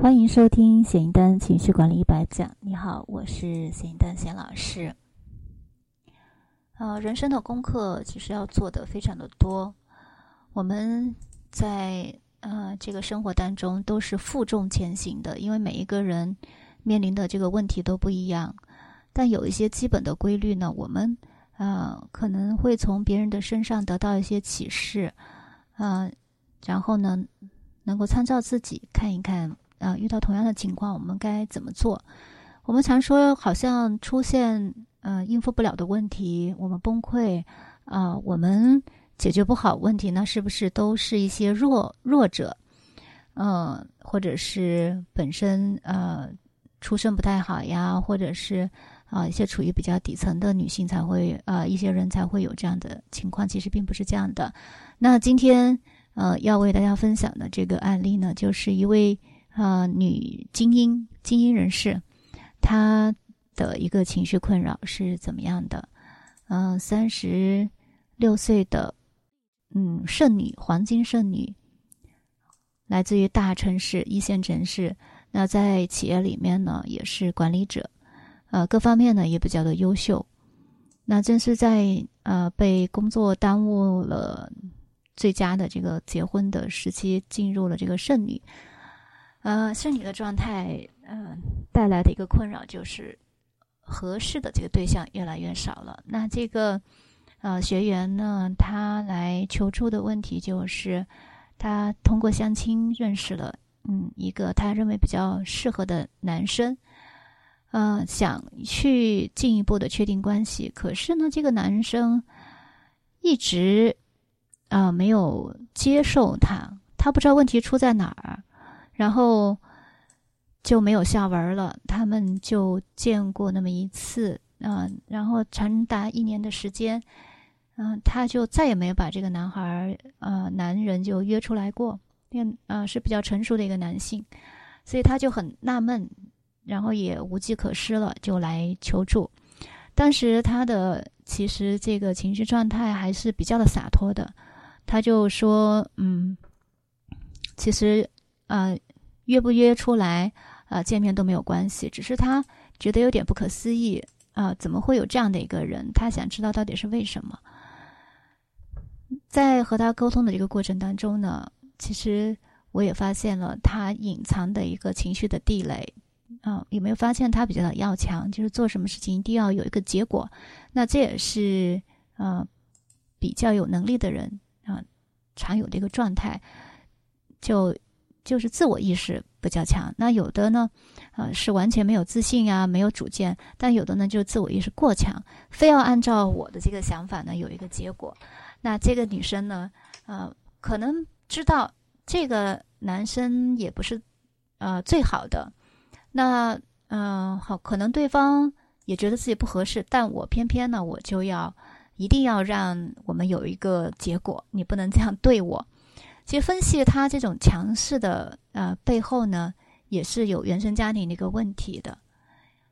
欢迎收听咸一丹情绪管理一百讲。你好，我是咸一丹咸老师。呃，人生的功课其实要做的非常的多。我们在呃这个生活当中都是负重前行的，因为每一个人面临的这个问题都不一样。但有一些基本的规律呢，我们呃可能会从别人的身上得到一些启示，呃，然后呢能够参照自己看一看。啊，遇到同样的情况，我们该怎么做？我们常说，好像出现呃应付不了的问题，我们崩溃啊，我们解决不好问题，那是不是都是一些弱弱者？嗯，或者是本身呃出身不太好呀，或者是啊一些处于比较底层的女性才会呃一些人才会有这样的情况，其实并不是这样的。那今天呃要为大家分享的这个案例呢，就是一位。呃，女精英、精英人士，她的一个情绪困扰是怎么样的？嗯，三十六岁的，嗯，剩女，黄金剩女，来自于大城市、一线城市。那在企业里面呢，也是管理者，呃，各方面呢也比较的优秀。那正是在呃被工作耽误了最佳的这个结婚的时期，进入了这个剩女。呃，剩女的状态，嗯，带来的一个困扰就是合适的这个对象越来越少了。那这个呃学员呢，他来求助的问题就是，他通过相亲认识了嗯一个他认为比较适合的男生，呃，想去进一步的确定关系，可是呢，这个男生一直啊没有接受他，他不知道问题出在哪儿。然后就没有下文了。他们就见过那么一次，嗯，然后长达一年的时间，嗯，他就再也没有把这个男孩儿呃，男人就约出来过。变，呃，是比较成熟的一个男性，所以他就很纳闷，然后也无计可施了，就来求助。当时他的其实这个情绪状态还是比较的洒脱的，他就说，嗯，其实，呃。约不约出来啊？见面都没有关系，只是他觉得有点不可思议啊！怎么会有这样的一个人？他想知道到底是为什么。在和他沟通的这个过程当中呢，其实我也发现了他隐藏的一个情绪的地雷啊！有没有发现他比较的要强？就是做什么事情一定要有一个结果。那这也是呃比较有能力的人啊常有的一个状态，就。就是自我意识比较强，那有的呢，呃，是完全没有自信呀，没有主见；但有的呢，就自我意识过强，非要按照我的这个想法呢，有一个结果。那这个女生呢，呃，可能知道这个男生也不是呃最好的，那嗯，好，可能对方也觉得自己不合适，但我偏偏呢，我就要一定要让我们有一个结果，你不能这样对我。其实分析他这种强势的呃背后呢，也是有原生家庭的一个问题的，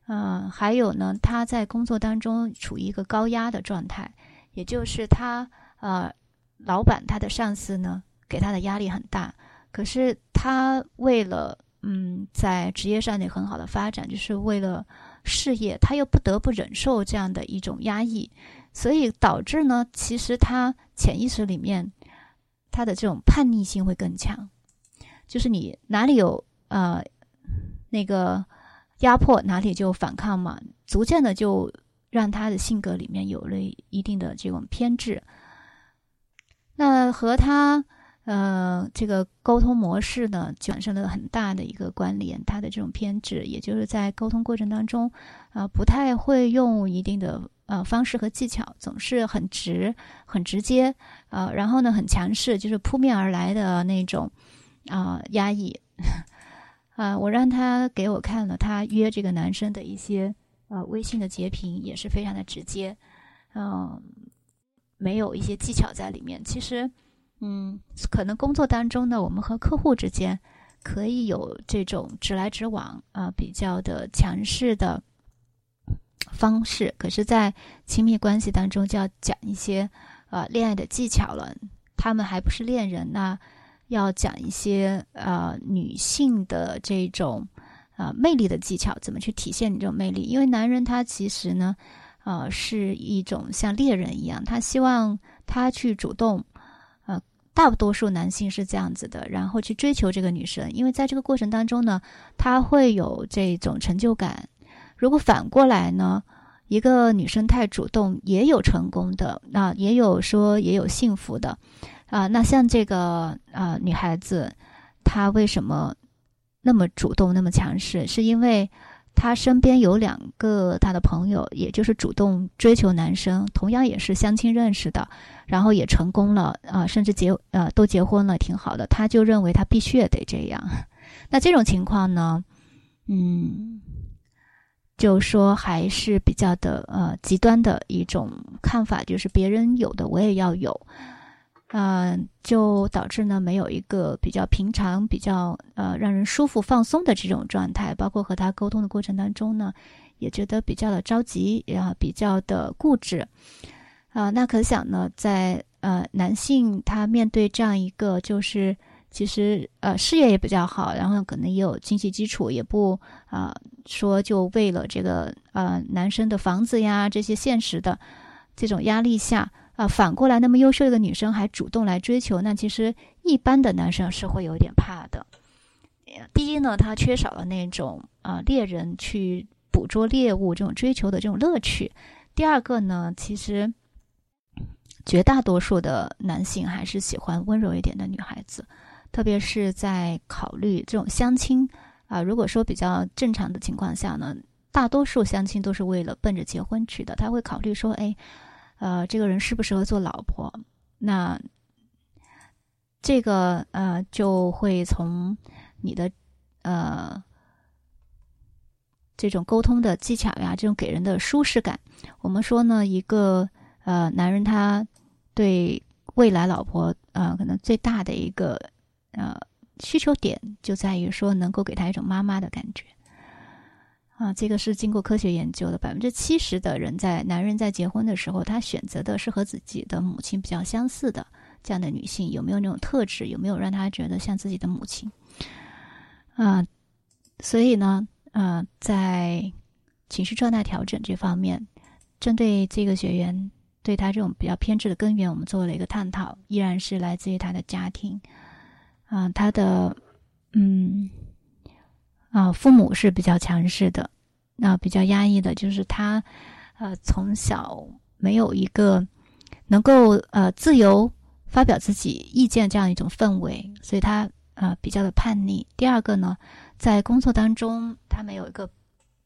嗯，还有呢，他在工作当中处于一个高压的状态，也就是他呃，老板他的上司呢给他的压力很大，可是他为了嗯在职业上有很好的发展，就是为了事业，他又不得不忍受这样的一种压抑，所以导致呢，其实他潜意识里面。他的这种叛逆性会更强，就是你哪里有呃那个压迫，哪里就反抗嘛，逐渐的就让他的性格里面有了一定的这种偏执。那和他呃这个沟通模式呢，产生了很大的一个关联。他的这种偏执，也就是在沟通过程当中啊，不太会用一定的。呃，方式和技巧总是很直、很直接，呃，然后呢，很强势，就是扑面而来的那种，啊，压抑。啊，我让他给我看了他约这个男生的一些呃微信的截屏，也是非常的直接，嗯，没有一些技巧在里面。其实，嗯，可能工作当中呢，我们和客户之间可以有这种直来直往啊，比较的强势的。方式，可是，在亲密关系当中就要讲一些，呃，恋爱的技巧了。他们还不是恋人，那要讲一些呃女性的这种呃魅力的技巧，怎么去体现你这种魅力？因为男人他其实呢，呃，是一种像猎人一样，他希望他去主动，呃，大多数男性是这样子的，然后去追求这个女生，因为在这个过程当中呢，他会有这种成就感。如果反过来呢，一个女生太主动，也有成功的，那也有说也有幸福的。啊，那像这个啊，女孩子，她为什么那么主动、那么强势？是因为她身边有两个她的朋友，也就是主动追求男生，同样也是相亲认识的，然后也成功了啊，甚至结呃都结婚了，挺好的。她就认为她必须也得这样。那这种情况呢，嗯，就说还是比较的呃极端的一种看法，就是别人有的我也要有。嗯，就导致呢没有一个比较平常、比较呃让人舒服、放松的这种状态。包括和他沟通的过程当中呢，也觉得比较的着急，然后，比较的固执。啊，那可想呢，在呃男性他面对这样一个就是其实呃事业也比较好，然后可能也有经济基础，也不啊说就为了这个呃男生的房子呀这些现实的这种压力下。啊，反过来，那么优秀的女生还主动来追求，那其实一般的男生是会有点怕的。第一呢，他缺少了那种啊猎人去捕捉猎物这种追求的这种乐趣；第二个呢，其实绝大多数的男性还是喜欢温柔一点的女孩子，特别是在考虑这种相亲啊。如果说比较正常的情况下呢，大多数相亲都是为了奔着结婚去的，他会考虑说，哎。呃，这个人适不适合做老婆？那这个呃，就会从你的呃这种沟通的技巧呀，这种给人的舒适感。我们说呢，一个呃男人他对未来老婆呃可能最大的一个呃需求点，就在于说能够给他一种妈妈的感觉。啊，这个是经过科学研究的，百分之七十的人在男人在结婚的时候，他选择的是和自己的母亲比较相似的这样的女性，有没有那种特质？有没有让他觉得像自己的母亲？啊，所以呢，呃，在情绪状态调整这方面，针对这个学员对他这种比较偏执的根源，我们做了一个探讨，依然是来自于他的家庭，啊，他的，嗯。啊，父母是比较强势的，那比较压抑的，就是他，呃，从小没有一个能够呃自由发表自己意见这样一种氛围，所以他呃比较的叛逆。第二个呢，在工作当中，他没有一个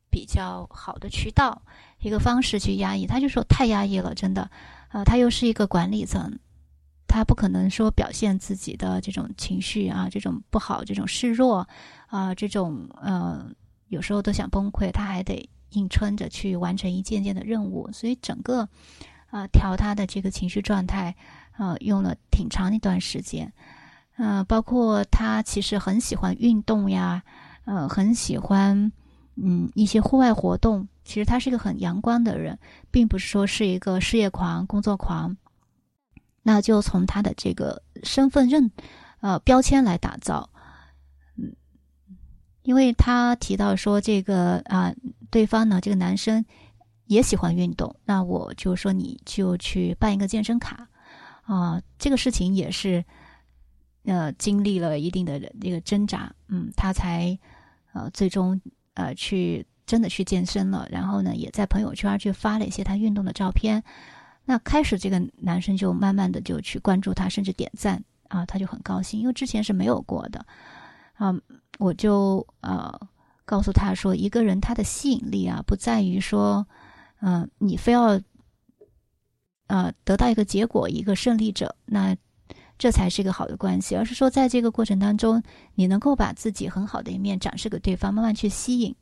比较好的渠道，一个方式去压抑，他就说太压抑了，真的，呃，他又是一个管理层。他不可能说表现自己的这种情绪啊，这种不好，这种示弱，啊，这种呃，有时候都想崩溃，他还得硬撑着去完成一件件的任务，所以整个啊调他的这个情绪状态，呃，用了挺长一段时间，呃，包括他其实很喜欢运动呀，呃，很喜欢嗯一些户外活动，其实他是一个很阳光的人，并不是说是一个事业狂、工作狂。那就从他的这个身份认，呃，标签来打造，嗯，因为他提到说这个啊，对方呢，这个男生也喜欢运动，那我就说你就去办一个健身卡，啊，这个事情也是，呃，经历了一定的这个挣扎，嗯，他才呃最终呃去真的去健身了，然后呢，也在朋友圈去发了一些他运动的照片。那开始，这个男生就慢慢的就去关注他，甚至点赞啊，他就很高兴，因为之前是没有过的，啊，我就呃告诉他说，一个人他的吸引力啊，不在于说，嗯，你非要，呃，得到一个结果，一个胜利者，那这才是一个好的关系，而是说，在这个过程当中，你能够把自己很好的一面展示给对方，慢慢去吸引，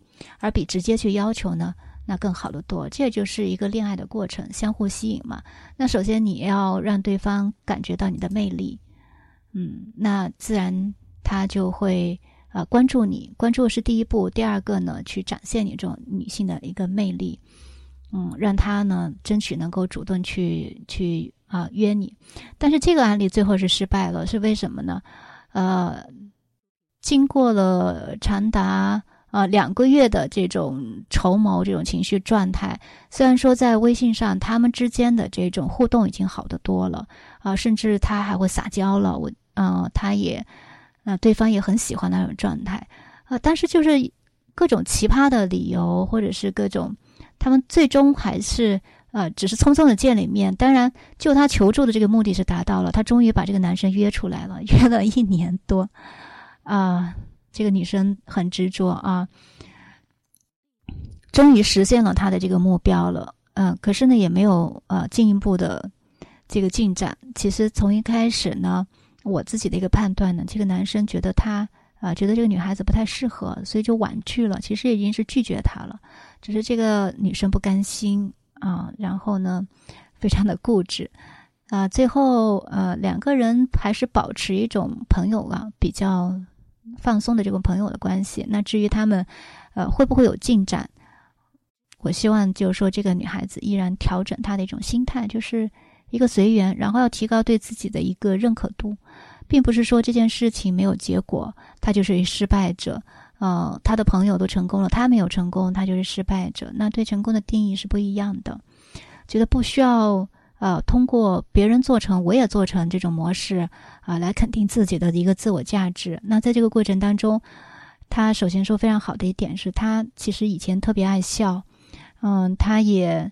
而比直接去要求呢。那更好的多，这就是一个恋爱的过程，相互吸引嘛。那首先你要让对方感觉到你的魅力，嗯，那自然他就会呃关注你，关注是第一步。第二个呢，去展现你这种女性的一个魅力，嗯，让他呢争取能够主动去去啊约你。但是这个案例最后是失败了，是为什么呢？呃，经过了长达啊两个月的这种筹谋、这种情绪状态，虽然说在微信上他们之间的这种互动已经好得多了啊，甚至他还会撒娇了，我嗯，他也啊，对方也很喜欢那种状态啊，但是就是各种奇葩的理由，或者是各种，他们最终还是。呃，只是匆匆的见了一面。当然，就他求助的这个目的是达到了。他终于把这个男生约出来了，约了一年多。啊，这个女生很执着啊，终于实现了她的这个目标了。嗯，可是呢，也没有呃进一步的这个进展。其实从一开始呢，我自己的一个判断呢，这个男生觉得他啊，觉得这个女孩子不太适合，所以就婉拒了。其实已经是拒绝他了，只是这个女生不甘心。啊，然后呢，非常的固执，啊，最后呃，两个人还是保持一种朋友啊，比较放松的这个朋友的关系。那至于他们，呃，会不会有进展？我希望就是说，这个女孩子依然调整她的一种心态，就是一个随缘，然后要提高对自己的一个认可度，并不是说这件事情没有结果，她就是失败者。呃，她的朋友都成功了，她没有成功，她就是失败者。那对成功的定义是不一样的。觉得不需要呃通过别人做成，我也做成这种模式啊，来肯定自己的一个自我价值。那在这个过程当中，他首先说非常好的一点是他其实以前特别爱笑，嗯，他也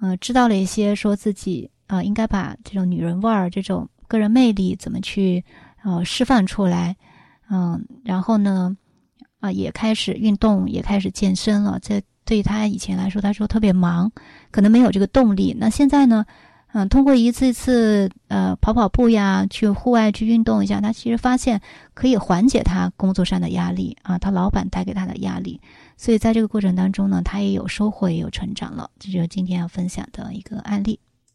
嗯知道了一些说自己啊应该把这种女人味儿、这种个人魅力怎么去呃释放出来，嗯，然后呢。啊，也开始运动，也开始健身了。这对他以前来说，他说特别忙，可能没有这个动力。那现在呢？嗯，通过一次一次呃跑跑步呀，去户外去运动一下，他其实发现可以缓解他工作上的压力啊，他老板带给他的压力。所以在这个过程当中呢，他也有收获，也有成长了。这就是今天要分享的一个案例。